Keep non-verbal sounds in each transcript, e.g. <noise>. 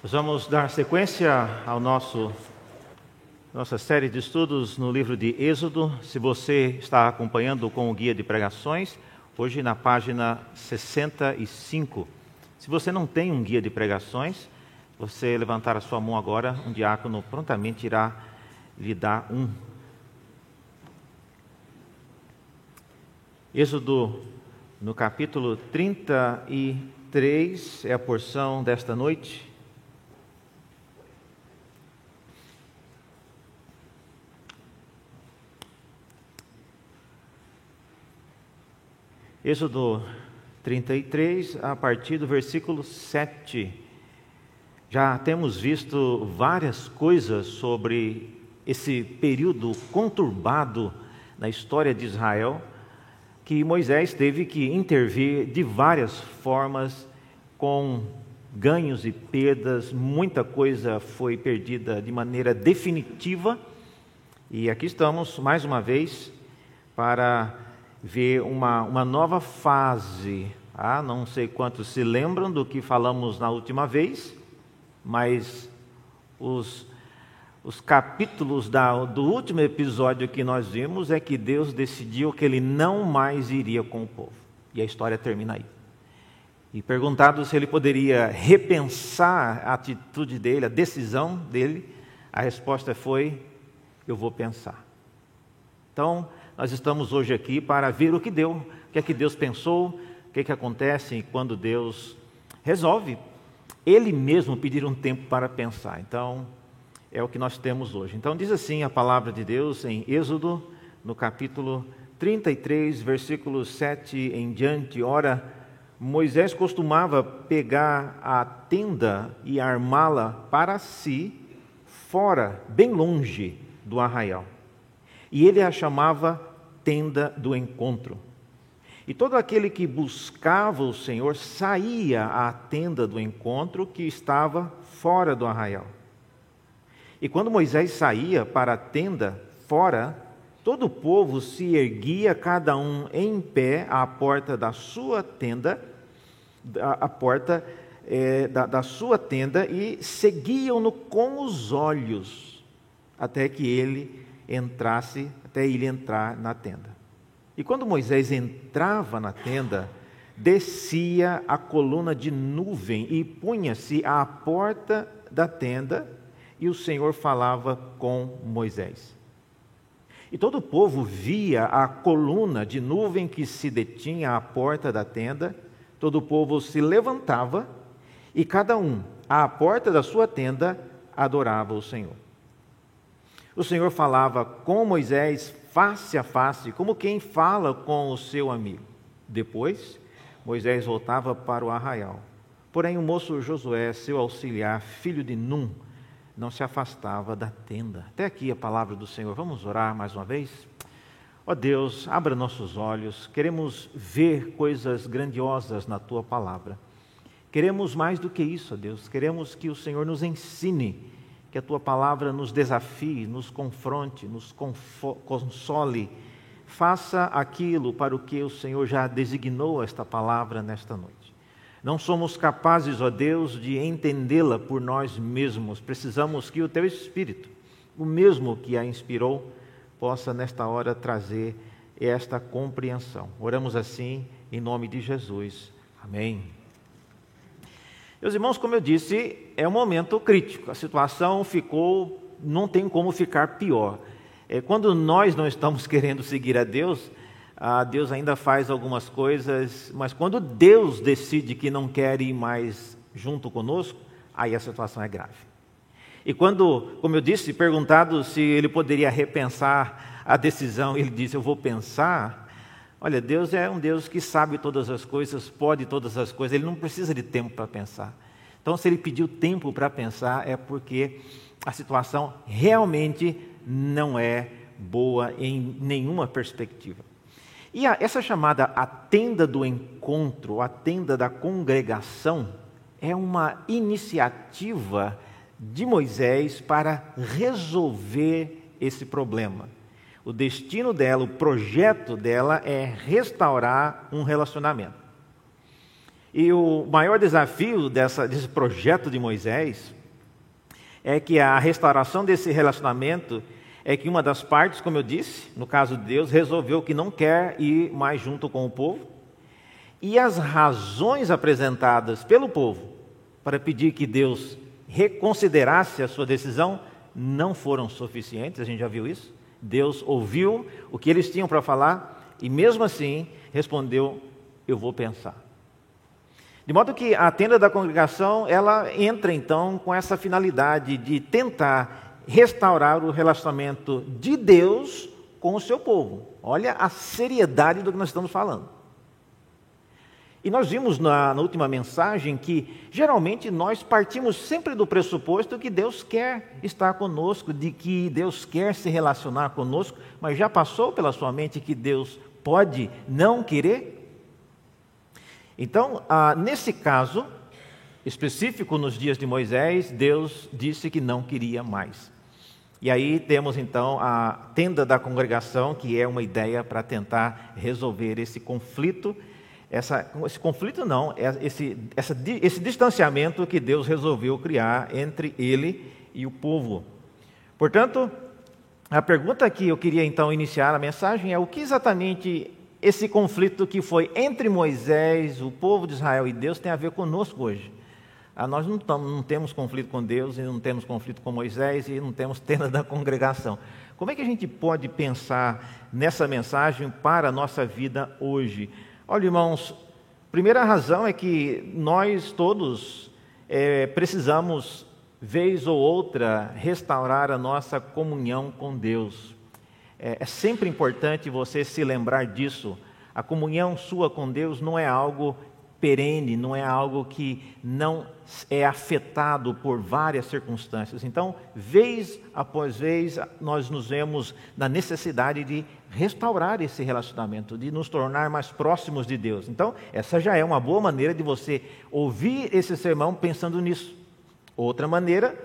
Nós vamos dar sequência ao nosso nossa série de estudos no livro de Êxodo. Se você está acompanhando com o guia de pregações, hoje na página 65. Se você não tem um guia de pregações, você levantar a sua mão agora, um diácono prontamente irá lhe dar um. Êxodo no capítulo 33 é a porção desta noite. Êxodo 33, a partir do versículo 7. Já temos visto várias coisas sobre esse período conturbado na história de Israel, que Moisés teve que intervir de várias formas, com ganhos e perdas, muita coisa foi perdida de maneira definitiva. E aqui estamos, mais uma vez, para ver uma, uma nova fase. Ah, não sei quantos se lembram do que falamos na última vez, mas os, os capítulos da, do último episódio que nós vimos é que Deus decidiu que ele não mais iria com o povo. E a história termina aí. E perguntado se ele poderia repensar a atitude dele, a decisão dele, a resposta foi: Eu vou pensar. Então, nós estamos hoje aqui para ver o que deu, o que é que Deus pensou, o que é que acontece quando Deus resolve Ele mesmo pedir um tempo para pensar. Então, é o que nós temos hoje. Então, diz assim a palavra de Deus em Êxodo, no capítulo 33, versículos 7 em diante. Ora, Moisés costumava pegar a tenda e armá-la para si, fora, bem longe do arraial. E ele a chamava tenda do encontro. E todo aquele que buscava o Senhor saía à tenda do encontro que estava fora do arraial. E quando Moisés saía para a tenda fora, todo o povo se erguia, cada um em pé, à porta da sua tenda, à porta é, da, da sua tenda, e seguiam-no com os olhos, até que ele entrasse até ele entrar na tenda. E quando Moisés entrava na tenda, descia a coluna de nuvem e punha-se à porta da tenda, e o Senhor falava com Moisés. E todo o povo via a coluna de nuvem que se detinha à porta da tenda, todo o povo se levantava e cada um, à porta da sua tenda, adorava o Senhor. O Senhor falava com Moisés face a face, como quem fala com o seu amigo. Depois, Moisés voltava para o arraial. Porém, o moço Josué, seu auxiliar, filho de Num, não se afastava da tenda. Até aqui a palavra do Senhor. Vamos orar mais uma vez? Ó oh Deus, abra nossos olhos, queremos ver coisas grandiosas na tua palavra. Queremos mais do que isso, ó Deus, queremos que o Senhor nos ensine que a tua palavra nos desafie, nos confronte, nos console. Faça aquilo para o que o Senhor já designou esta palavra nesta noite. Não somos capazes, ó Deus, de entendê-la por nós mesmos. Precisamos que o teu Espírito, o mesmo que a inspirou, possa nesta hora trazer esta compreensão. Oramos assim em nome de Jesus. Amém. Meus irmãos, como eu disse, é um momento crítico. A situação ficou, não tem como ficar pior. É, quando nós não estamos <laughs> querendo seguir a Deus, a Deus ainda faz algumas coisas, mas quando Deus decide que não quer ir mais junto conosco, aí a situação é grave. E quando, como eu disse, perguntado se ele poderia repensar a decisão, ele disse: Eu vou pensar. Olha, Deus é um Deus que sabe todas as coisas, pode todas as coisas, ele não precisa de tempo para pensar. Então, se ele pediu tempo para pensar, é porque a situação realmente não é boa em nenhuma perspectiva. E a, essa chamada a tenda do encontro, a tenda da congregação, é uma iniciativa de Moisés para resolver esse problema. O destino dela, o projeto dela é restaurar um relacionamento. E o maior desafio dessa, desse projeto de Moisés é que a restauração desse relacionamento é que uma das partes, como eu disse, no caso de Deus, resolveu que não quer ir mais junto com o povo. E as razões apresentadas pelo povo para pedir que Deus reconsiderasse a sua decisão não foram suficientes, a gente já viu isso. Deus ouviu o que eles tinham para falar e, mesmo assim, respondeu: Eu vou pensar. De modo que a tenda da congregação, ela entra então com essa finalidade de tentar restaurar o relacionamento de Deus com o seu povo. Olha a seriedade do que nós estamos falando. E nós vimos na, na, última mensagem que geralmente nós partimos sempre do pressuposto que Deus quer estar conosco, de que Deus quer se relacionar conosco, mas já passou pela sua mente que Deus pode não querer? Então, ah, nesse caso específico, nos dias de Moisés, Deus disse que não queria mais. E aí temos então a tenda da congregação, que é uma ideia para tentar resolver esse conflito. Essa, esse conflito não, é esse, essa, esse distanciamento que Deus resolveu criar entre ele e o povo. Portanto, a pergunta que eu queria então iniciar a mensagem é o que exatamente esse conflito que foi entre Moisés, o povo de Israel e Deus tem a ver conosco hoje. Ah, nós não, tamo, não, temos conflito com Deus, e não temos conflito com Moisés, e não temos <laughs> tenda da congregação. Como é que a gente pode pensar nessa mensagem para a nossa vida hoje? Olha, irmãos, primeira razão é que nós todos é, precisamos, vez ou outra, restaurar a nossa comunhão com Deus. É, é sempre importante você se lembrar disso. A comunhão sua com Deus não é algo perene, não é algo que não é afetado por várias circunstâncias. Então, vez após vez, nós nos vemos na necessidade de restaurar esse relacionamento, de nos tornar mais próximos de Deus. Então, essa já é uma boa maneira de você ouvir esse sermão pensando nisso. Outra maneira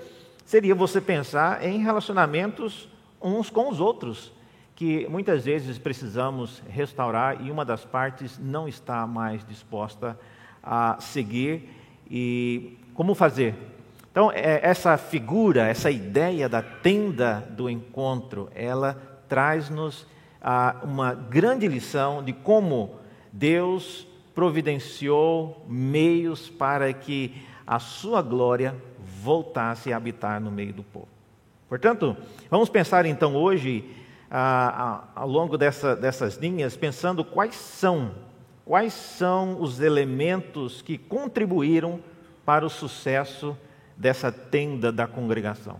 seria você pensar em relacionamentos uns com os outros que muitas vezes precisamos restaurar e uma das partes não está mais disposta a seguir. E como fazer? Então, é, essa figura, essa ideia da tenda do encontro, ela traz-nos uma grande lição de como Deus providenciou meios para que a sua glória voltasse a habitar no meio do povo. Portanto, vamos pensar então hoje ao longo dessa, dessas linhas, pensando quais são, quais são os elementos que contribuíram para o sucesso dessa tenda da congregação.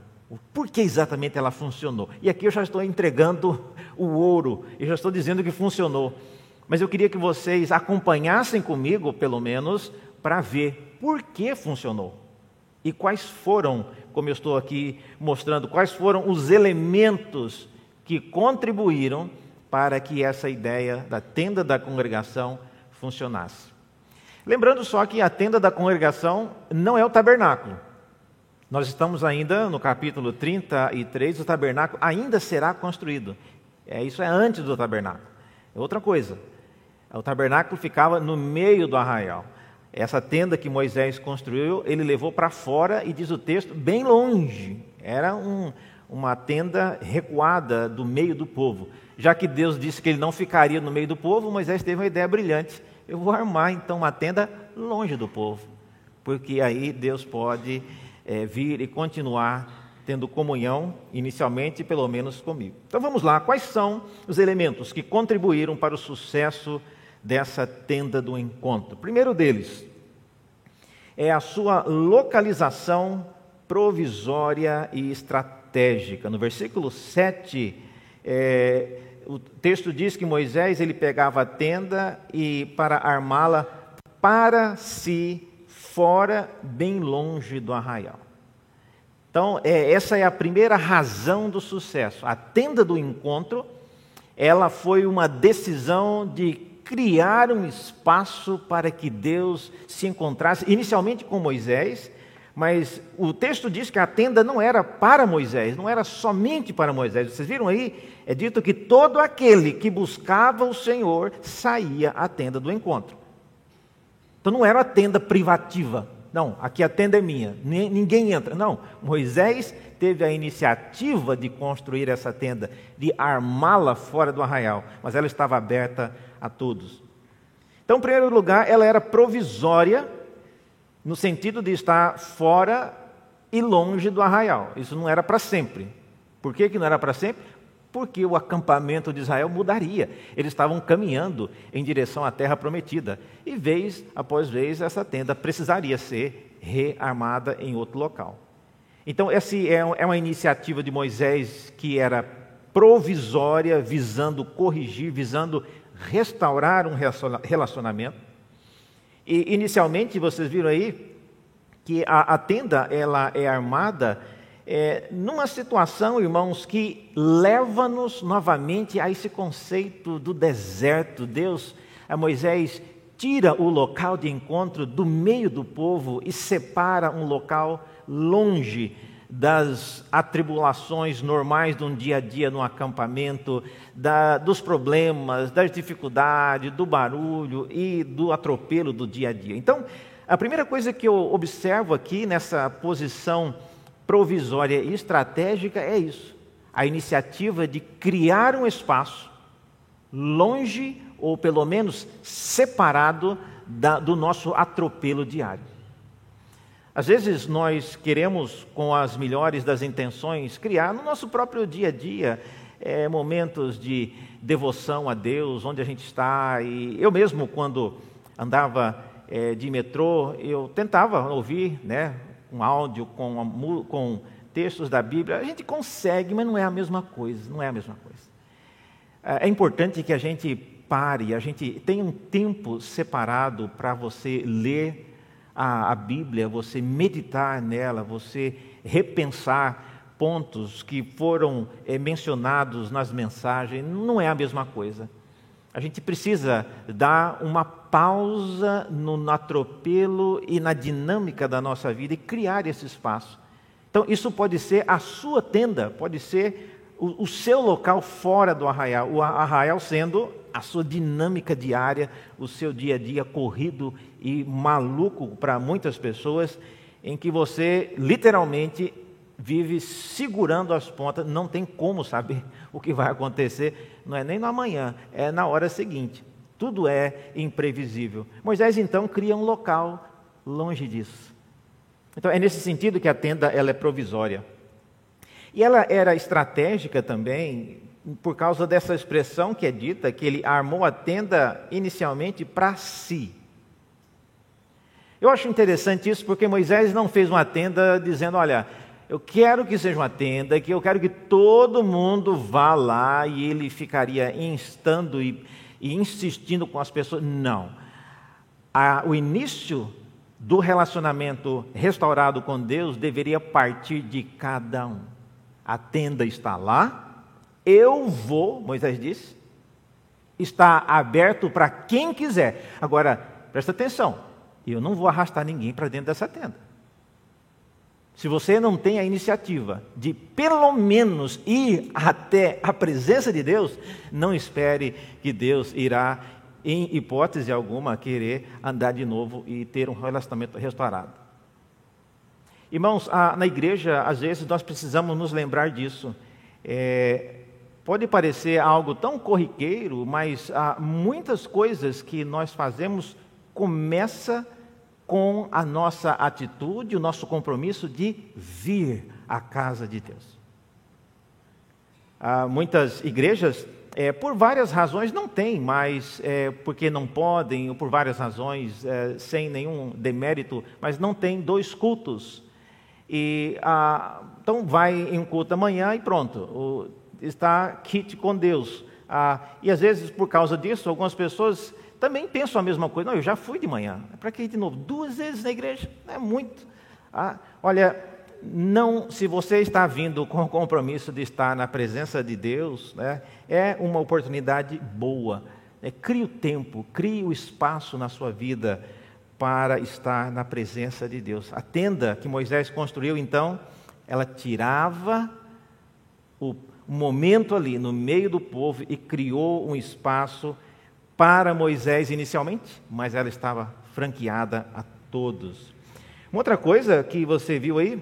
Por que exatamente ela funcionou? E aqui eu já estou entregando o ouro, e já estou dizendo que funcionou. Mas eu queria que vocês acompanhassem comigo, pelo menos, para ver por que funcionou. E quais foram, como eu estou aqui mostrando, quais foram os elementos que contribuíram para que essa ideia da tenda da congregação funcionasse. Lembrando só que a tenda da congregação não é o tabernáculo. Nós estamos ainda no capítulo 33, o tabernáculo ainda será construído. É, isso é antes do tabernáculo. É outra coisa. O tabernáculo ficava no meio do arraial. Essa tenda que Moisés construiu, ele levou para fora e diz o texto, bem longe. Era um, uma tenda recuada do meio do povo. Já que Deus disse que ele não ficaria no meio do povo, Moisés teve uma ideia brilhante. Eu vou armar então uma tenda longe do povo, porque aí Deus pode é, vir e continuar tendo comunhão, inicialmente, pelo menos comigo. Então vamos lá, quais são os elementos que contribuíram para o sucesso dessa tenda do encontro? primeiro deles é a sua localização provisória e estratégica estratégica. No versículo 7, é, o texto diz que Moisés ele pegava a tenda e para armá-la para si, fora, bem longe do arraial. Então, é, essa é a primeira razão do sucesso. A tenda do encontro, ela foi uma decisão de criar um espaço para que Deus se encontrasse, inicialmente com Moisés, mas o texto diz que a tenda não era para Moisés, não era somente para Moisés. Vocês viram aí? É dito que todo aquele que buscava o Senhor saía à tenda do encontro. Então não era a tenda privativa. Não, aqui a tenda é minha, ninguém entra. Não, Moisés teve a iniciativa de construir essa tenda, de armá-la fora do arraial, mas ela estava aberta a todos. Então, em primeiro lugar, ela era provisória, no sentido de estar fora e longe do arraial. Isso não era para sempre. Por que, que não era para sempre? Porque o acampamento de Israel mudaria. Eles estavam caminhando em direção à terra prometida. E vez após vez essa tenda precisaria ser rearmada em outro local. Então, essa é, é uma iniciativa de Moisés que era provisória, visando corrigir, visando restaurar um relacionamento. E inicialmente vocês viram aí que a, a tenda ela é armada é, numa situação, irmãos, que leva-nos novamente a esse conceito do deserto. Deus, a Moisés, tira o local de encontro do meio do povo e separa um local longe das atribulações normais de um dia a dia no acampamento, da, dos problemas, das dificuldades, do barulho e do atropelo do dia a dia. Então, a primeira coisa que eu observo aqui nessa posição provisória e estratégica é isso: a iniciativa de criar um espaço longe ou pelo menos separado da, do nosso atropelo diário. Às vezes nós queremos, com as melhores das intenções, criar no nosso próprio dia a dia é, momentos de devoção a Deus, onde a gente está. E eu mesmo, quando andava é, de metrô, eu tentava ouvir né, um áudio com, com textos da Bíblia. A gente consegue, mas não é a mesma coisa. Não é a mesma coisa. É, é importante que a gente pare, a gente tenha um tempo separado para você ler a, a Bíblia, você meditar nela, você repensar pontos que foram é, mencionados nas mensagens, não é a mesma coisa. A gente precisa dar uma pausa no atropelo e na dinâmica da nossa vida e criar esse espaço. Então, isso pode ser a sua tenda, pode ser o, o seu local fora do arraial, o arraial sendo a sua dinâmica diária, o seu dia a dia corrido e maluco para muitas pessoas, em que você literalmente vive segurando as pontas, não tem como saber <laughs> o que vai acontecer, não é nem no amanhã, é na hora seguinte. Tudo é imprevisível. Moisés então cria um local longe disso. Então é nesse sentido que a tenda ela é provisória. E ela era estratégica também por causa dessa expressão que é dita, que ele armou a tenda inicialmente para si. Eu acho interessante isso porque Moisés não fez uma tenda dizendo: olha, eu quero que seja uma tenda, que eu quero que todo mundo vá lá e ele ficaria instando e, e insistindo com as pessoas. Não. A, o início do relacionamento restaurado com Deus deveria partir de cada um. A tenda está lá, eu vou, Moisés disse, está aberto para quem quiser. Agora, presta atenção, eu não vou arrastar ninguém para dentro dessa tenda. Se você não tem a iniciativa de pelo menos ir até a presença de Deus, não espere que Deus irá, em hipótese alguma, querer andar de novo e ter um relacionamento restaurado. Irmãos, na igreja, às vezes nós precisamos nos lembrar disso. É, Pode parecer algo tão corriqueiro, mas há muitas coisas que nós fazemos começa com a nossa atitude, o nosso compromisso de vir à casa de Deus. Há muitas igrejas, é, por várias razões, não têm, mas é, porque não podem, ou por várias razões, é, sem nenhum demérito, mas não tem dois cultos. E, ah, então vai em um culto amanhã e pronto. O, está kit com Deus. Ah, e às vezes, por causa disso, algumas pessoas também pensam a mesma coisa. Não, eu já fui de manhã. Para que ir de novo? Duas vezes na igreja? É muito. Ah, olha, não, se você está vindo com o compromisso de estar na presença de Deus, né, é uma oportunidade boa. É, crie o tempo, crie o espaço na sua vida para estar na presença de Deus. A tenda que Moisés construiu, então, ela tirava o um momento ali no meio do povo e criou um espaço para Moisés inicialmente, mas ela estava franqueada a todos. Uma outra coisa que você viu aí,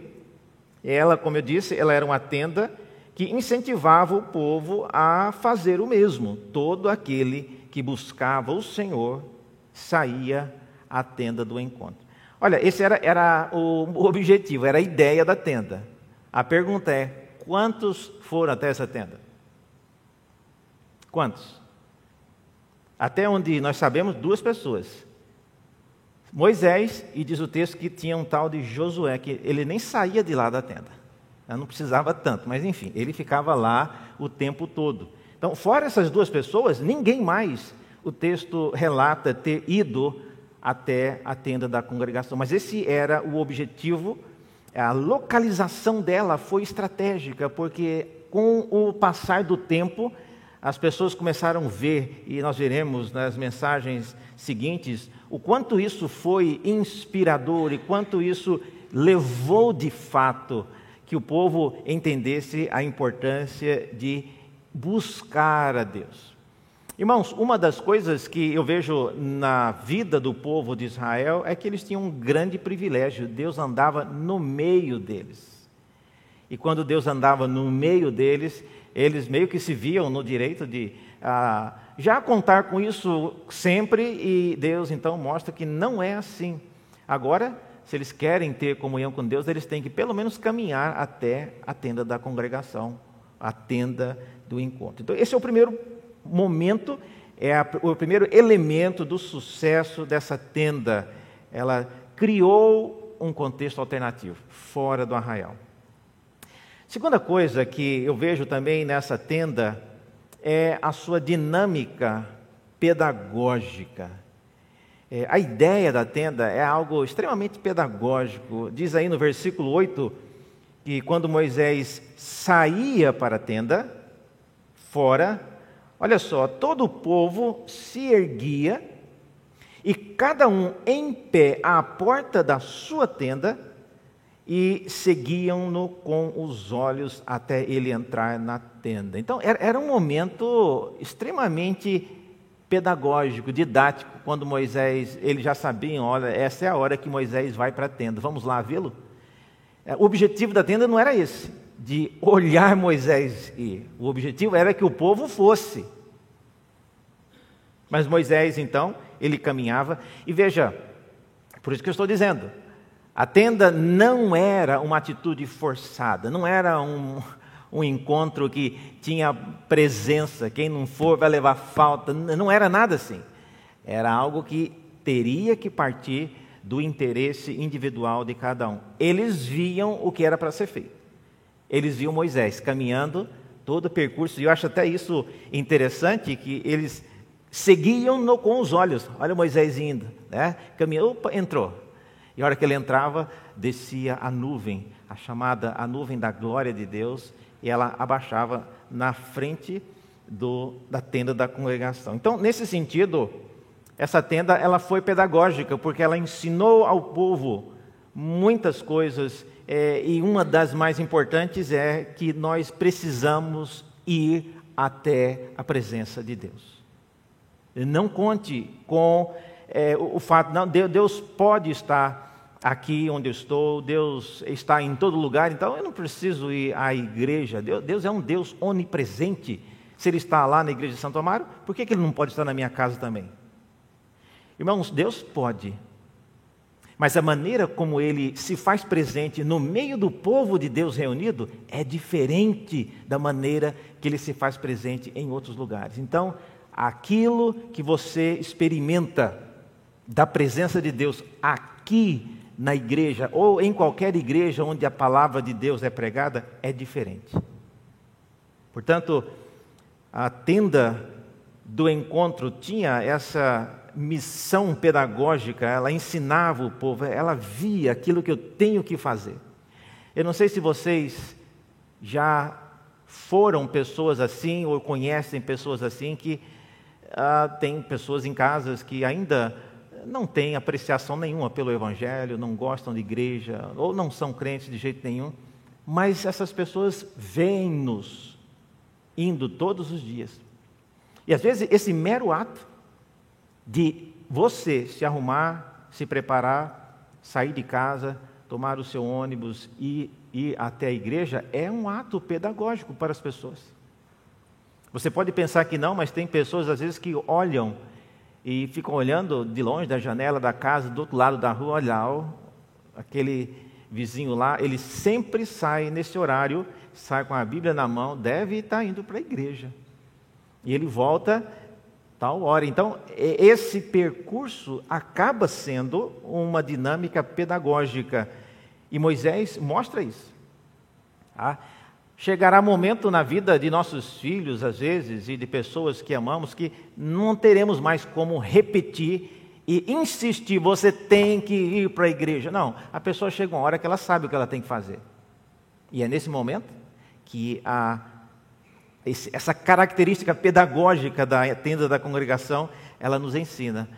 ela, como eu disse, ela era uma tenda que incentivava o povo a fazer o mesmo. Todo aquele que buscava o Senhor saía à tenda do encontro. Olha, esse era, era o <laughs> objetivo, era a ideia da tenda. A pergunta é: quantos foram até essa tenda? Quantos? Até onde nós sabemos, duas pessoas. Moisés, e diz o texto que tinha um tal de Josué, que ele nem saía de lá da tenda. Não precisava tanto, mas enfim, ele ficava lá o tempo todo. Então, fora essas duas pessoas, ninguém mais o texto relata ter ido até a tenda da congregação. Mas esse era o objetivo, a localização dela foi estratégica, porque com o passar do tempo, as pessoas começaram a ver, e nós veremos nas mensagens seguintes, o quanto isso foi inspirador e quanto isso levou de fato que o povo entendesse a importância de buscar a Deus. Irmãos, uma das coisas que eu vejo na vida do povo de Israel é que eles tinham um grande privilégio. Deus andava no meio deles. E quando Deus andava no meio deles, eles meio que se viam no direito de ah, já contar com isso sempre, e Deus então mostra que não é assim. Agora, se eles querem ter comunhão com Deus, eles têm que pelo menos caminhar até a tenda da congregação, a tenda do encontro. Então, esse é o primeiro momento, é a, o primeiro elemento do sucesso dessa tenda. Ela criou um contexto alternativo, fora do arraial. Segunda coisa que eu vejo também nessa tenda é a sua dinâmica pedagógica. É, a ideia da tenda é algo extremamente pedagógico. Diz aí no versículo 8 que quando Moisés saía para a tenda, fora, olha só, todo o povo se erguia e cada um em pé à porta da sua tenda e seguiam-no com os olhos até ele entrar na tenda. Então, era um momento extremamente pedagógico, didático, quando Moisés, eles já sabiam, olha, essa é a hora que Moisés vai para a tenda, vamos lá vê-lo? É, o objetivo da tenda não era esse, de olhar Moisés ir, o objetivo era que o povo fosse. Mas Moisés, então, ele caminhava, e veja, por isso que eu estou dizendo, a tenda não era uma atitude forçada, não era um, <laughs> um encontro que tinha presença, quem não for vai levar falta, não era nada assim. Era algo que teria que partir do interesse individual de cada um. Eles viam o que era para ser feito. Eles viam Moisés caminhando todo o percurso, e eu acho até isso interessante, que eles seguiam no, com os olhos. Olha Moisés indo, né? caminhou, opa, entrou. E a hora que ele entrava, descia a nuvem, a chamada a nuvem da glória de Deus, e ela abaixava na frente do, da tenda da congregação. Então, nesse sentido, essa tenda ela foi pedagógica, porque ela ensinou ao povo muitas coisas, é, e uma das mais importantes é que nós precisamos ir até a presença de Deus. Não conte com é, o, o fato, não, Deus pode estar aqui onde eu estou, Deus está em todo lugar, então eu não preciso ir à igreja. Deus, Deus é um Deus onipresente. Se Ele está lá na igreja de Santo Amaro, por que, que Ele não pode estar na minha casa também? Irmãos, Deus pode, mas a maneira como ele se faz presente no meio do povo de Deus reunido é diferente da maneira que ele se faz presente em outros lugares. Então, aquilo que você experimenta da presença de Deus aqui na igreja ou em qualquer igreja onde a palavra de Deus é pregada é diferente. Portanto, a tenda do encontro tinha essa missão pedagógica, ela ensinava o povo, ela via aquilo que eu tenho que fazer. Eu não sei se vocês já foram pessoas assim ou conhecem pessoas assim que ah, tem pessoas em casas que ainda não têm apreciação nenhuma pelo Evangelho, não gostam de igreja, ou não são crentes de jeito nenhum, mas essas pessoas veem-nos indo todos os dias. E às vezes esse mero ato de você se arrumar, se preparar, sair de casa, tomar o seu ônibus e ir até a igreja é um ato pedagógico para as pessoas. Você pode pensar que não, mas tem pessoas às vezes que olham e ficam olhando de longe da janela da casa, do outro lado da rua, olha, ó, aquele vizinho lá, ele sempre sai nesse horário, sai com a Bíblia na mão, deve estar indo para a igreja. E ele volta tal hora. Então, esse percurso acaba sendo uma dinâmica pedagógica. E Moisés mostra isso. Tá? Chegará momento na vida de nossos filhos, às vezes, e de pessoas que amamos, que não teremos mais como repetir e insistir, você tem que ir para a igreja. Não, a pessoa chega uma hora que ela sabe o que ela tem que fazer. E é nesse momento que a, essa característica pedagógica da tenda da congregação, ela nos ensina.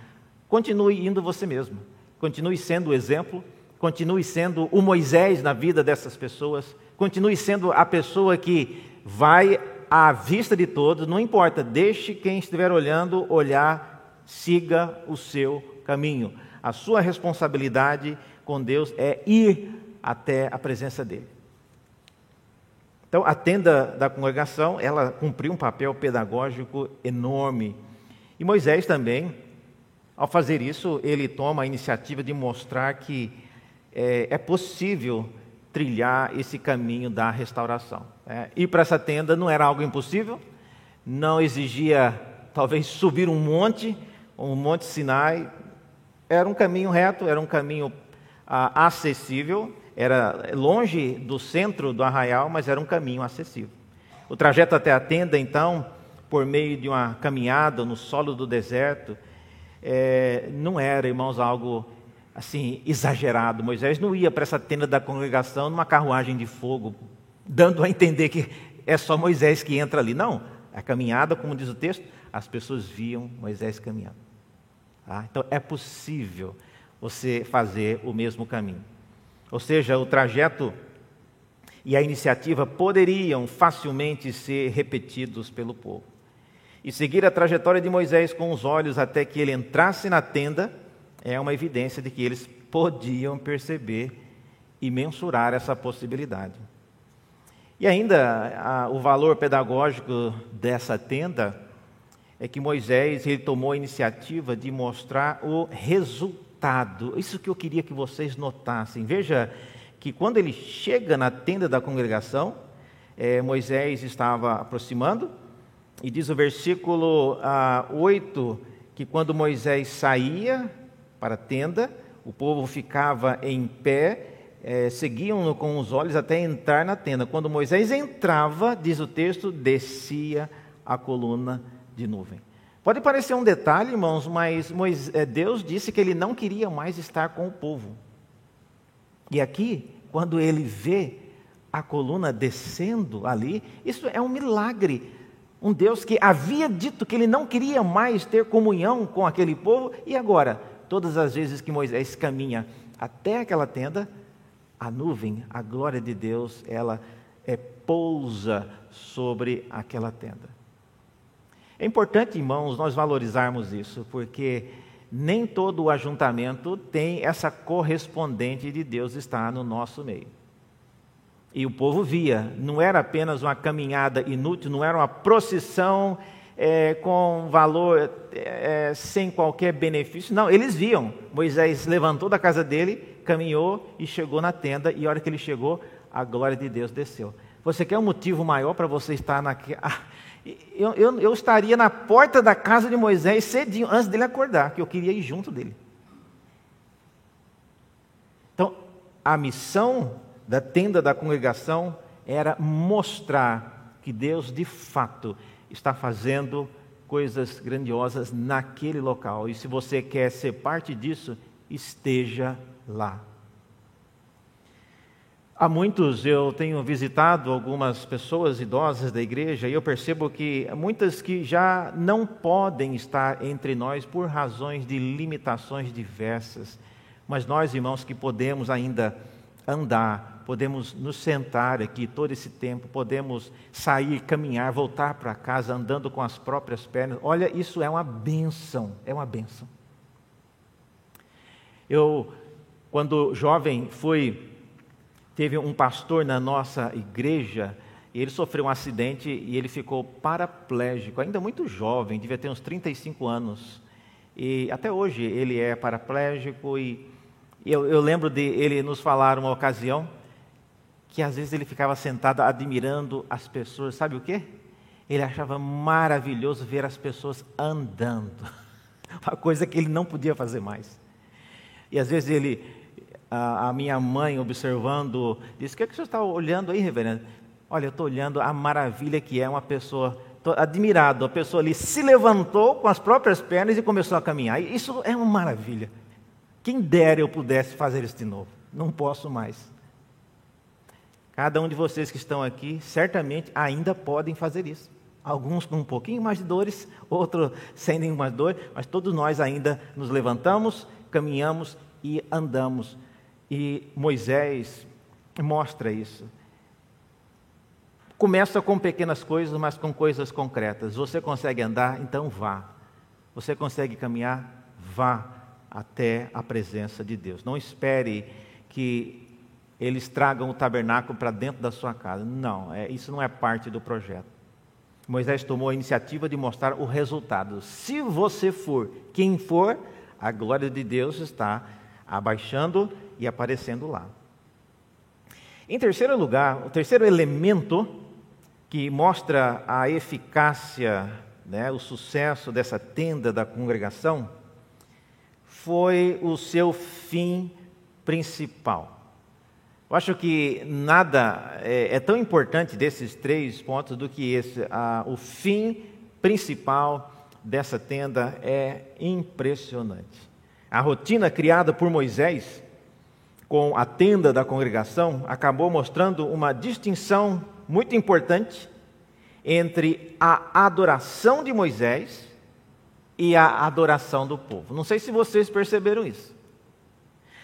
Continue indo você mesmo, continue sendo o exemplo, continue sendo o Moisés na vida dessas pessoas, continue sendo a pessoa que vai à vista de todos, não importa, deixe quem estiver olhando olhar, siga o seu caminho. A sua responsabilidade com Deus é ir até a presença dele. Então, a tenda da congregação, ela cumpriu um papel pedagógico enorme. E Moisés também, ao fazer isso, ele toma a iniciativa de mostrar que é, é possível trilhar esse caminho da restauração. É, ir para essa tenda não era algo impossível, não exigia talvez subir um monte, um monte Sinai, era um caminho reto, era um caminho ah, acessível, era longe do centro do arraial, mas era um caminho acessível. O trajeto até a tenda, então, por meio de uma caminhada no solo do deserto, é, não era, irmãos, algo assim, exagerado. Moisés não ia para essa tenda da congregação numa carruagem de fogo, dando a entender que é só Moisés que entra ali. Não, a caminhada, como diz o texto, as pessoas viam Moisés caminhando. Tá? Então é possível você fazer o mesmo caminho. Ou seja, o trajeto e a iniciativa poderiam facilmente ser repetidos pelo povo. E seguir a trajetória de Moisés com os olhos até que ele entrasse na tenda é uma evidência de que eles podiam perceber e mensurar essa possibilidade. E ainda a, o valor pedagógico dessa tenda é que Moisés ele tomou a iniciativa de mostrar o resultado. Isso que eu queria que vocês notassem. Veja que quando ele chega na tenda da congregação, é, Moisés estava aproximando, e diz o versículo ah, 8 que quando Moisés saía para a tenda, o povo ficava em pé, é, seguiam-no com os olhos até entrar na tenda. Quando Moisés entrava, diz o texto, descia a coluna de nuvem. Pode parecer um detalhe, irmãos, mas Moisés, é, Deus disse que ele não queria mais estar com o povo. E aqui, quando ele vê a coluna descendo ali, isso é um milagre. Um Deus que havia dito que ele não queria mais ter comunhão com aquele povo, e agora Todas as vezes que Moisés caminha até aquela tenda, a nuvem, a glória de Deus, ela é, pousa sobre aquela tenda. É importante, irmãos, nós valorizarmos isso, porque nem todo o ajuntamento tem essa correspondente de Deus estar no nosso meio. E o povo via, não era apenas uma caminhada inútil, não era uma procissão é, com valor é, sem qualquer benefício. Não, eles viam. Moisés levantou da casa dele, caminhou e chegou na tenda, e a hora que ele chegou, a glória de Deus desceu. Você quer um motivo maior para você estar na. <laughs> Eu, eu, eu estaria na porta da casa de Moisés cedinho, antes dele acordar, que eu queria ir junto dele. Então, a missão da tenda da congregação era mostrar que Deus, de fato, está fazendo coisas grandiosas naquele local. E se você quer ser parte disso, esteja lá. Há muitos, eu tenho visitado algumas pessoas idosas da igreja e eu percebo que muitas que já não podem estar entre nós por razões de limitações diversas, mas nós, irmãos, que podemos ainda andar, podemos nos sentar aqui todo esse tempo, podemos sair, caminhar, voltar para casa andando com as próprias pernas. Olha, isso é uma benção, é uma benção. Eu, quando jovem, fui. Teve um pastor na nossa igreja e ele sofreu um acidente e ele ficou paraplégico, ainda muito jovem, devia ter uns 35 anos. E até hoje ele é paraplégico e eu, eu lembro de ele nos falar uma ocasião que às vezes ele ficava sentado admirando as pessoas, sabe o quê? Ele achava maravilhoso ver as pessoas andando, <laughs> uma coisa que ele não podia fazer mais. E às vezes ele, a, minha mãe observando, disse: O que, é que você está olhando aí, reverendo? Olha, eu estou olhando a maravilha que é uma pessoa, estou admirado, a pessoa ali se levantou com as próprias pernas e começou a caminhar. Isso é uma maravilha. Quem dera eu pudesse fazer isso de novo. Não posso mais. Cada um de vocês que estão aqui, certamente ainda podem fazer isso. Alguns com um pouquinho mais de dores, <laughs> outros sem nenhuma dor, mas todos nós ainda nos levantamos, caminhamos e andamos. E Moisés mostra isso. Começa com pequenas coisas, mas com coisas concretas. Você consegue andar? Então vá. Você consegue caminhar? Vá até a presença de Deus. Não espere que eles tragam o tabernáculo para dentro da sua casa. Não, é, isso não é parte do projeto. Moisés tomou a iniciativa de mostrar o resultado. Se você for quem for, a glória de Deus está abaixando e aparecendo lá. Em terceiro lugar, o terceiro elemento que mostra a eficácia, né, o sucesso dessa tenda da congregação, foi o seu fim principal. Eu acho que nada é, é tão importante desses três pontos do que esse. O fim principal dessa tenda é impressionante. A rotina criada por Moisés com a tenda da congregação acabou mostrando uma distinção muito importante entre a adoração de Moisés e a adoração do povo. Não sei se vocês perceberam isso.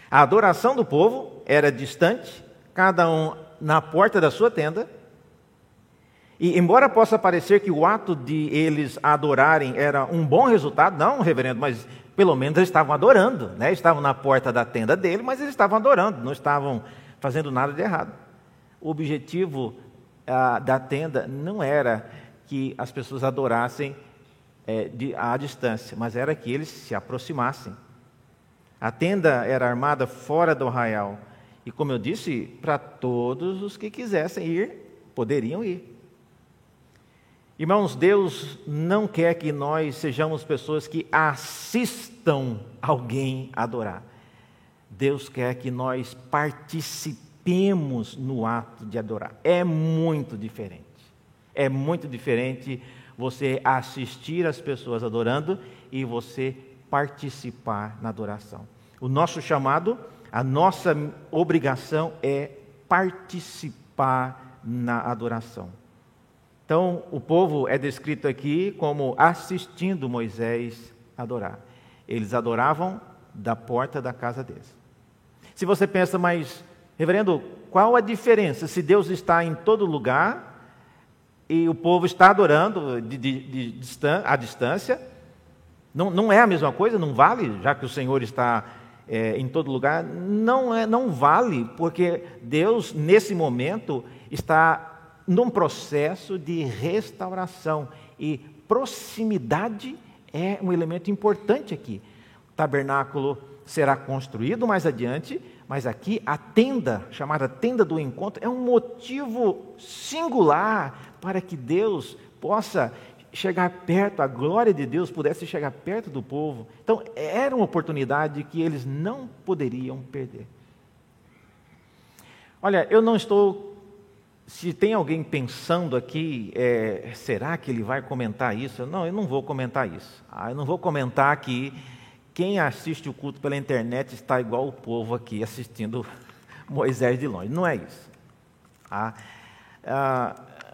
A adoração do povo era distante, cada um na porta da sua tenda. E embora possa parecer que o ato de eles adorarem era um bom resultado, não, reverendo, mas pelo menos eles estavam adorando, né? Estavam na porta da tenda dele, mas eles estavam adorando, não estavam fazendo nada de errado. O objetivo ah, da tenda não era que as pessoas adorassem é, de, à distância, mas era que eles se aproximassem. A tenda era armada fora do arraial. E como eu disse, para todos os que quisessem ir, poderiam ir. Irmãos, Deus não quer que nós sejamos pessoas que assistam alguém adorar. Deus quer que nós participemos no ato de adorar. É muito diferente. É muito diferente você assistir as pessoas adorando e você participar na adoração. O nosso chamado, a nossa obrigação é participar na adoração. Então, o povo é descrito aqui como assistindo Moisés adorar. Eles adoravam da porta da casa deles. Se você pensa, mas Reverendo, qual a diferença se Deus está em todo lugar e o povo está adorando de, de, de, à distância? Não, não, é a mesma coisa? Não vale, já que o Senhor está é, em todo lugar? Não, é, não vale, porque Deus, nesse momento, está num processo de restauração e proximidade é um elemento importante aqui. O tabernáculo será construído mais adiante, mas aqui a tenda, chamada tenda do encontro, é um motivo singular para que Deus possa chegar perto, a glória de Deus pudesse chegar perto do povo. Então, era uma oportunidade que eles não poderiam perder. Olha, eu não estou. Se tem alguém pensando aqui, é, será que ele vai comentar isso? Não, eu não vou comentar isso. Ah, eu não vou comentar aqui quem assiste o culto pela internet está igual o povo aqui assistindo <laughs> Moisés de longe. Não é isso. Ah,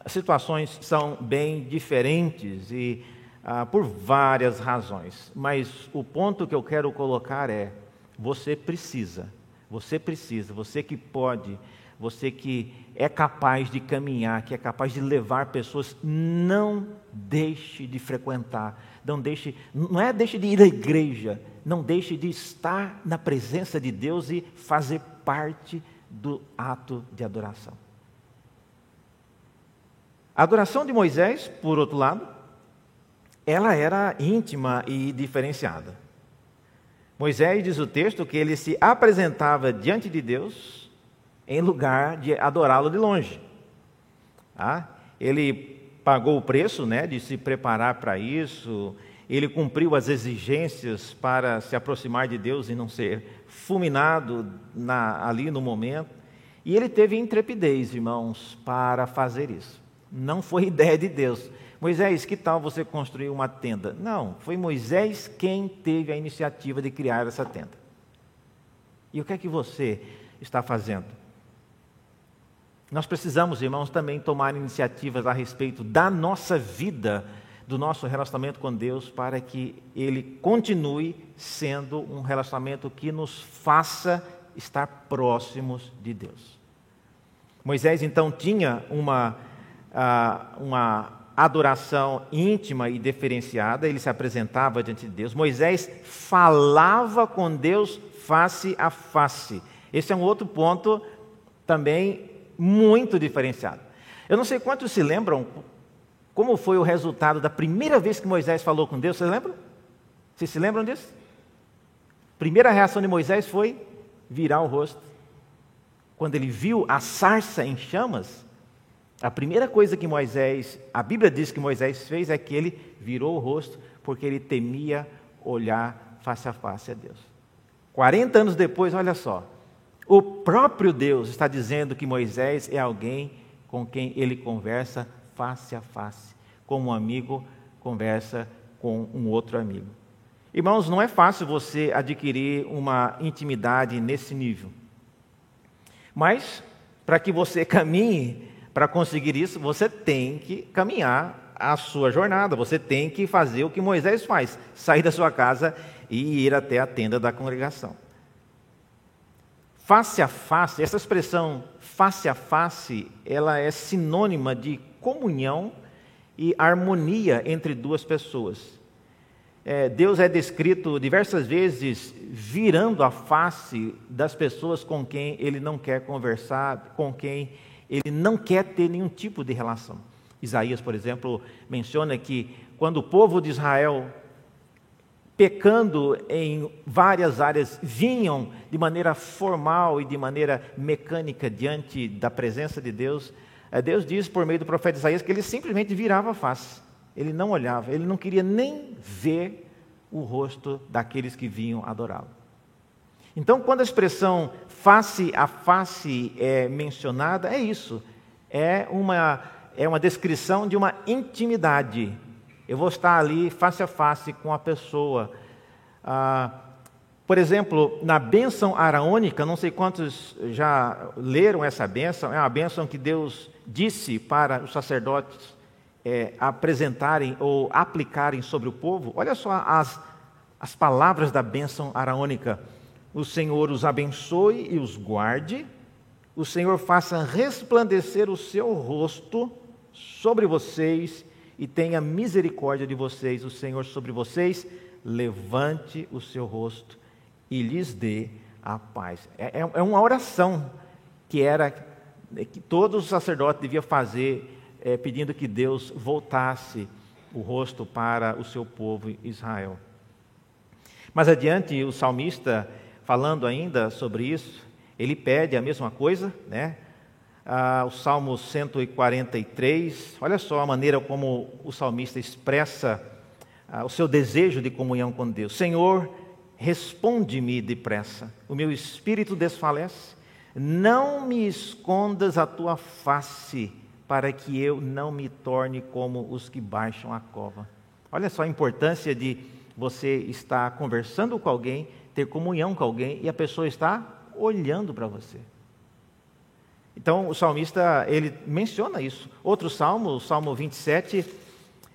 as situações são bem diferentes e ah, por várias razões. Mas o ponto que eu quero colocar é: você precisa, você precisa, você que pode, você que é capaz de caminhar, que é capaz de levar pessoas, não deixe de frequentar, não deixe, não é deixe de ir à igreja, não deixe de estar na presença de Deus e fazer parte do ato de adoração. A adoração de Moisés, por outro lado, ela era íntima e diferenciada. Moisés diz o texto que ele se apresentava diante de Deus em lugar de adorá-lo de longe. Tá? Ele pagou o preço né, de se preparar para isso, ele cumpriu as exigências para se aproximar de Deus e não ser fulminado na, ali no momento. E ele teve intrepidez, irmãos, para fazer isso. Não foi <laughs> ideia de Deus. Moisés, que tal você construir uma tenda? Não, foi Moisés quem teve a iniciativa de criar essa tenda. E o que é que você está fazendo? Nós precisamos, irmãos, também tomar iniciativas a respeito da nossa vida, do nosso relacionamento com Deus, para que ele continue sendo um relacionamento que nos faça estar próximos de Deus. Moisés então tinha uma, uh, uma adoração íntima e diferenciada, ele se apresentava diante de Deus. Moisés falava com Deus face a face. Esse é um outro ponto também muito diferenciado. Eu não sei quantos se lembram como foi o resultado da primeira vez que Moisés falou com Deus. Vocês lembram? Vocês se lembram disso? Primeira reação de Moisés foi virar o rosto. Quando ele viu a sarça em chamas, a primeira coisa que Moisés, a Bíblia diz que Moisés fez é que ele virou o rosto porque ele temia olhar face a face a Deus. 40 anos depois, olha só, o próprio Deus está dizendo que Moisés é alguém com quem ele conversa face a face, como um amigo conversa com um outro amigo. Irmãos, não é fácil você adquirir uma intimidade nesse nível. Mas, para que você <laughs> caminhe para conseguir isso, você tem que caminhar a sua jornada, você tem que fazer o que Moisés faz: sair da sua casa e ir até a tenda da congregação. Face a face, essa expressão face a face, ela é sinônima de comunhão e harmonia entre duas pessoas. É, Deus é descrito diversas vezes virando a face das pessoas com quem ele não quer conversar, com quem ele não quer ter nenhum tipo de relação. Isaías, por exemplo, menciona que quando o povo de Israel, pecando em várias áreas, vinham de maneira formal e de maneira mecânica diante da presença de Deus, eh, Deus diz por meio do profeta Isaías que ele simplesmente virava a face, ele não olhava, ele não queria nem ver o rosto daqueles que vinham adorá-lo. Então, quando a expressão face a face é mencionada, é isso. É uma, é uma descrição de uma intimidade. Eu vou estar ali face a face com a pessoa. Ah, por exemplo, na bênção araônica, não sei quantos já leram essa bênção, é uma bênção que Deus disse para os sacerdotes é, apresentarem ou aplicarem sobre o povo. Olha só as, as palavras da bênção araônica. O Senhor os abençoe e os guarde. O Senhor faça resplandecer o seu rosto sobre vocês e tenha misericórdia de vocês. O Senhor sobre vocês levante o seu rosto e lhes dê a paz. É, é, é uma oração que era que todos os sacerdotes deviam fazer, é, pedindo que Deus voltasse o rosto para o seu povo Israel. Mais adiante, o salmista falando ainda sobre isso, ele pede a mesma coisa, né? Ah, o Salmo 143, olha só a maneira como o salmista expressa ah, o seu desejo de comunhão com Deus. Senhor, responde-me depressa, o meu espírito desfalece, não me escondas a tua face, para que eu não me torne como os que baixam a cova. Olha só a importância de você estar conversando com alguém ter comunhão com alguém e a pessoa está olhando para você. Então, o salmista, ele menciona isso. Outro salmo, o Salmo 27,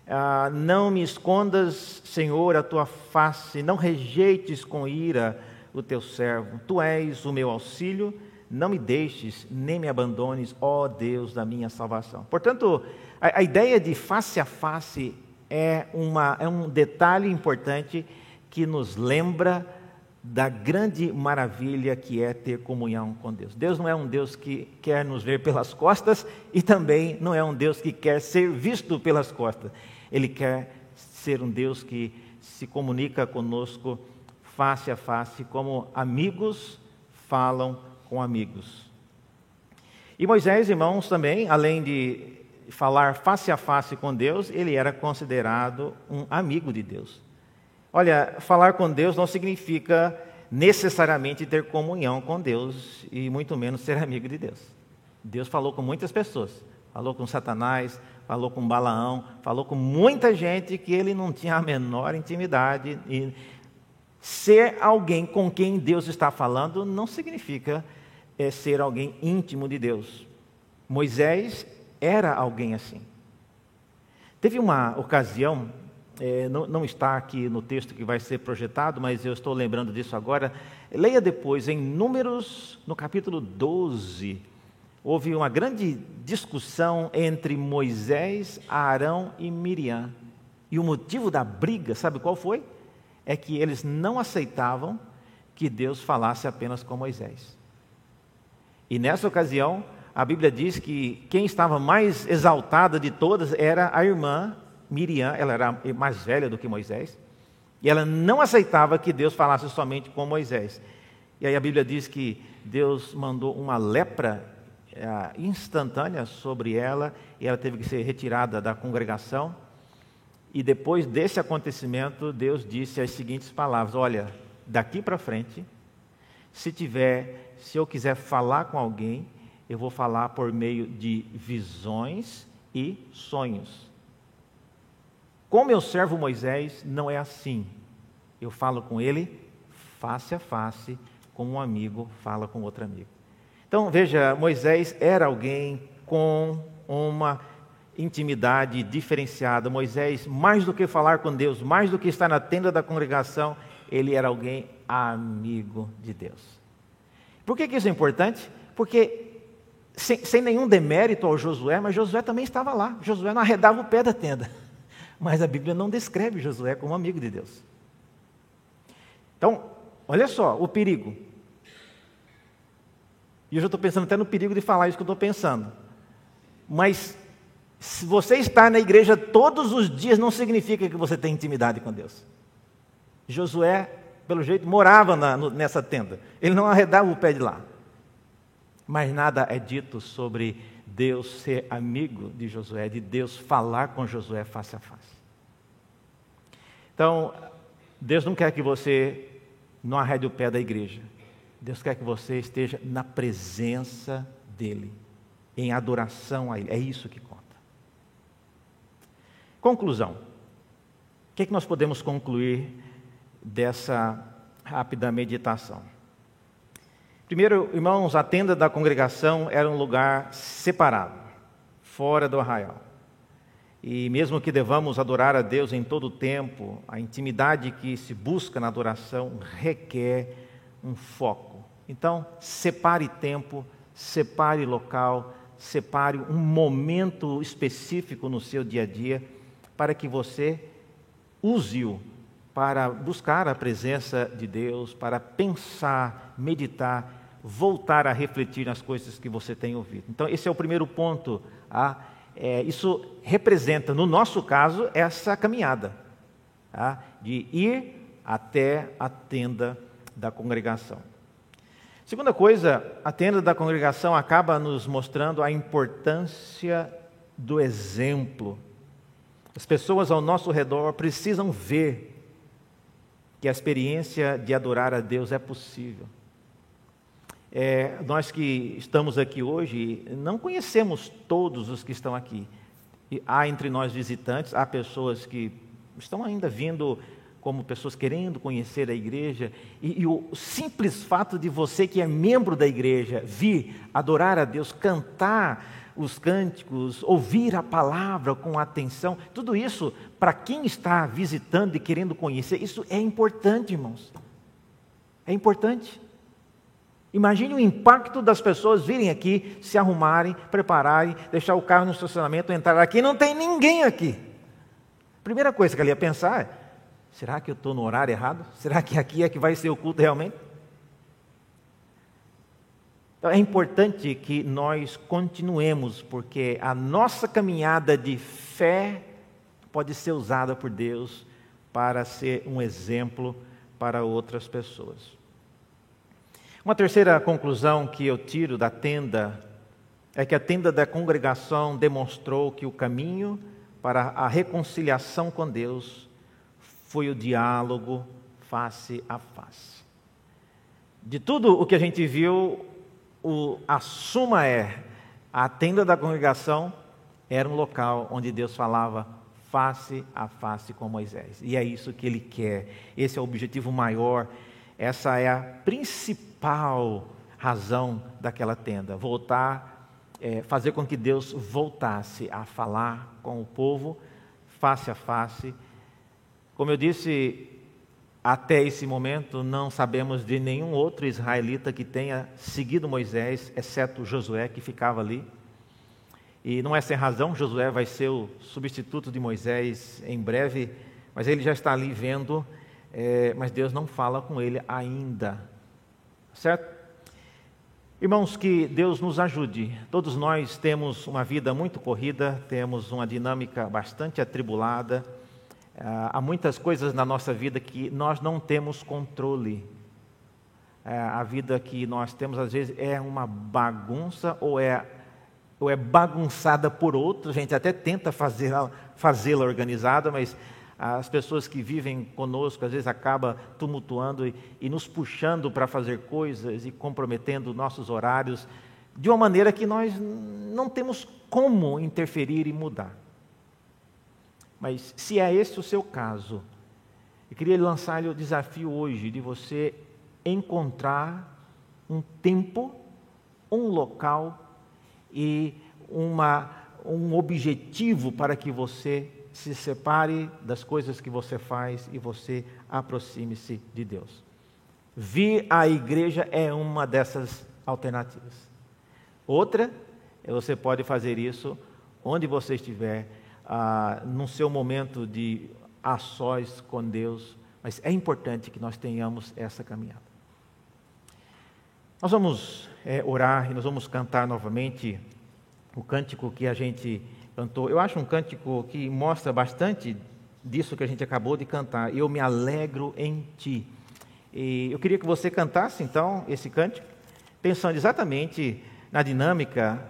ah, não me escondas, Senhor, a tua face, não rejeites com ira o teu servo. Tu és o meu auxílio, não me deixes, nem me abandones, ó Deus da minha salvação. Portanto, a, a ideia de face a face é, uma, é um detalhe importante que nos lembra da grande maravilha que é ter comunhão com Deus. Deus não é um Deus que quer nos ver pelas costas e também não é um Deus que quer ser visto pelas costas. Ele quer ser um Deus que se comunica conosco face a face, como amigos falam com amigos. E Moisés, irmãos, também, além de falar face a face com Deus, ele era considerado um amigo de Deus. Olha, falar com Deus não significa necessariamente ter comunhão com Deus e muito menos ser <laughs> amigo de Deus. Deus falou com muitas pessoas, falou com Satanás, falou com Balaão, falou com muita gente que ele não tinha a menor intimidade. E ser alguém com quem Deus está falando não significa é, ser alguém íntimo de Deus. Moisés era alguém assim. Teve uma ocasião é, não, não, está aqui no texto que vai ser projetado, mas eu estou lembrando disso agora. Leia depois, em Números, no capítulo 12, houve uma grande discussão entre Moisés, Arão e Miriam. E o motivo da briga, sabe qual foi? É que eles não aceitavam que Deus falasse apenas com Moisés. E nessa ocasião, a Bíblia diz que quem estava mais exaltada de todas era a irmã Miriam, ela era mais velha do que Moisés, e ela não aceitava que Deus falasse somente com Moisés. E aí a Bíblia diz que Deus mandou uma lepra é, instantânea sobre ela, e ela teve que ser retirada da congregação. E depois desse acontecimento, Deus disse as seguintes palavras: Olha, daqui para frente, se tiver, se eu quiser falar com alguém, eu vou falar por meio de visões e sonhos. Com meu servo Moisés, não é assim. Eu falo com ele face a face, como um amigo fala com outro amigo. Então, veja, Moisés era alguém com uma intimidade diferenciada. Moisés, mais do que falar com Deus, mais do que estar na tenda da congregação, ele era alguém amigo de Deus. Por que, que isso é importante? Porque, sem, sem nenhum demérito ao Josué, mas Josué também estava lá. Josué não arredava o pé da tenda. Mas a Bíblia não descreve Josué como amigo de Deus. Então, olha só o perigo. E eu já estou pensando até no perigo de falar isso que eu estou pensando. Mas se você está na igreja todos os dias, não significa que você tem intimidade com Deus. Josué, pelo jeito, morava na, nessa tenda. Ele não arredava o pé de lá. Mas nada é dito sobre Deus ser amigo de Josué, de Deus falar com Josué face a face. Então, Deus não quer que você não arrede o pé da igreja. Deus quer que você esteja na presença dEle, em adoração a Ele. É isso que conta. Conclusão. O que, é que nós podemos concluir dessa rápida meditação? Primeiro, irmãos, a tenda da congregação era um lugar separado, fora do arraial. E mesmo que devamos adorar a Deus em todo o tempo, a intimidade que se busca na adoração requer um foco. Então, separe tempo, separe local, separe um momento específico no seu dia a dia para que você use-o para buscar a presença de Deus, para pensar, meditar, voltar a refletir nas coisas que você tem ouvido. Então, esse é o primeiro ponto a é, isso representa, no nosso caso, essa caminhada, tá? de ir até a tenda da congregação. Segunda coisa, a tenda da congregação acaba nos mostrando a importância do exemplo. As pessoas ao nosso redor precisam ver que a experiência de adorar a Deus é possível. É, nós que estamos aqui hoje não conhecemos todos os que estão aqui. E há entre nós visitantes, há pessoas que estão ainda vindo como pessoas querendo conhecer a igreja, e, e, o simples fato de você que é membro da igreja vir adorar a Deus, cantar os cânticos, ouvir a palavra com atenção, tudo isso, para quem está visitando e querendo conhecer, isso é importante, irmãos. É importante. Imagine o impacto das pessoas virem aqui, se arrumarem, prepararem, deixar o carro no estacionamento, entrar aqui, não tem ninguém aqui. Primeira coisa que ela ia pensar é: Será que eu estou no horário errado? Será que aqui é que vai ser o culto realmente? Então é importante que nós continuemos, porque a nossa caminhada de fé pode ser usada por Deus para ser um exemplo para outras pessoas. Uma terceira conclusão que eu tiro da tenda é que a tenda da congregação demonstrou que o caminho para a reconciliação com Deus foi o diálogo face a face. De tudo o que a gente viu, o, a suma é: a tenda da congregação era um local onde Deus falava face a face com Moisés. E é isso que ele quer. Esse é o objetivo maior. Essa é a principal razão daquela tenda. Voltar, é, fazer com que Deus voltasse a falar com o povo face a face. Como eu disse, até esse momento não sabemos de nenhum outro israelita que tenha seguido Moisés, exceto Josué, que ficava ali. E não é sem razão, Josué vai ser o substituto de Moisés em breve, mas ele já está ali vendo, é, mas Deus não fala com ele ainda. Certo? Irmãos, que Deus nos ajude. Todos nós temos uma vida muito corrida, temos uma dinâmica bastante atribulada. Ah, há muitas coisas na nossa vida que nós não temos controle. É, a vida que nós temos, às vezes, é uma bagunça ou é ou é bagunçada por outros, a gente até tenta fazê-la fazê organizada, mas as pessoas que vivem conosco às vezes acaba tumultuando e, e nos puxando para fazer coisas e comprometendo nossos horários de uma maneira que nós não temos como interferir e mudar. Mas se é esse o seu caso, eu queria lançar-lhe o desafio hoje de você encontrar um tempo, um local e uma, um objetivo para que você se separe das coisas que você faz e você aproxime-se de Deus. Vir à igreja é uma dessas alternativas. Outra, é você pode fazer isso onde você estiver, ah, no seu momento de a sós com Deus, mas é importante que nós tenhamos essa caminhada. Nós vamos é, orar e nós vamos cantar novamente o cântico que a gente cantou. Eu acho um cântico que mostra bastante disso que a gente acabou de cantar. Eu me alegro em ti. E eu queria que você cantasse então esse cântico, pensando exatamente na dinâmica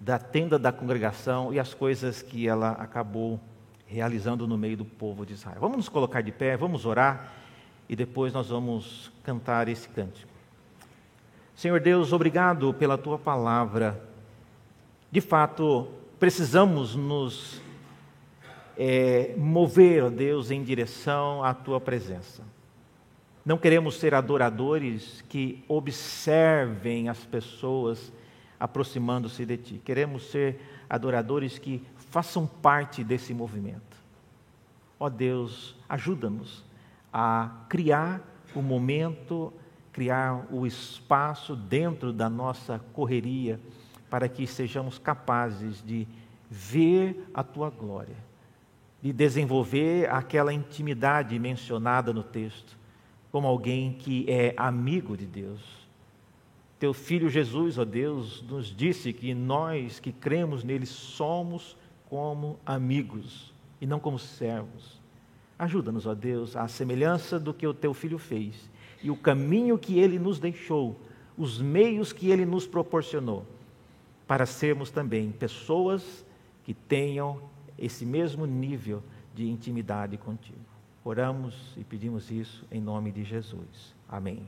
da tenda da congregação e as coisas que ela acabou realizando no meio do povo de Israel. Vamos nos colocar de pé, vamos orar e depois nós vamos cantar esse cântico. Senhor Deus, obrigado pela tua palavra. De fato, precisamos nos é, mover, Deus, em direção à tua presença. Não queremos ser adoradores que observem as pessoas aproximando-se de ti. Queremos ser adoradores que façam parte desse movimento. Ó Deus, ajuda-nos a criar o momento criar o espaço dentro da nossa correria para que sejamos capazes de ver a tua glória, de desenvolver aquela intimidade mencionada no texto, como alguém que é amigo de Deus. Teu filho Jesus, ó Deus, nos disse que nós que cremos nele somos como amigos e não como servos. Ajuda-nos, ó Deus, à semelhança do que o teu filho fez e o caminho que ele nos deixou, os meios que ele nos proporcionou, para sermos também pessoas que tenham esse mesmo nível de intimidade contigo. Oramos e pedimos isso em nome de Jesus. Amém.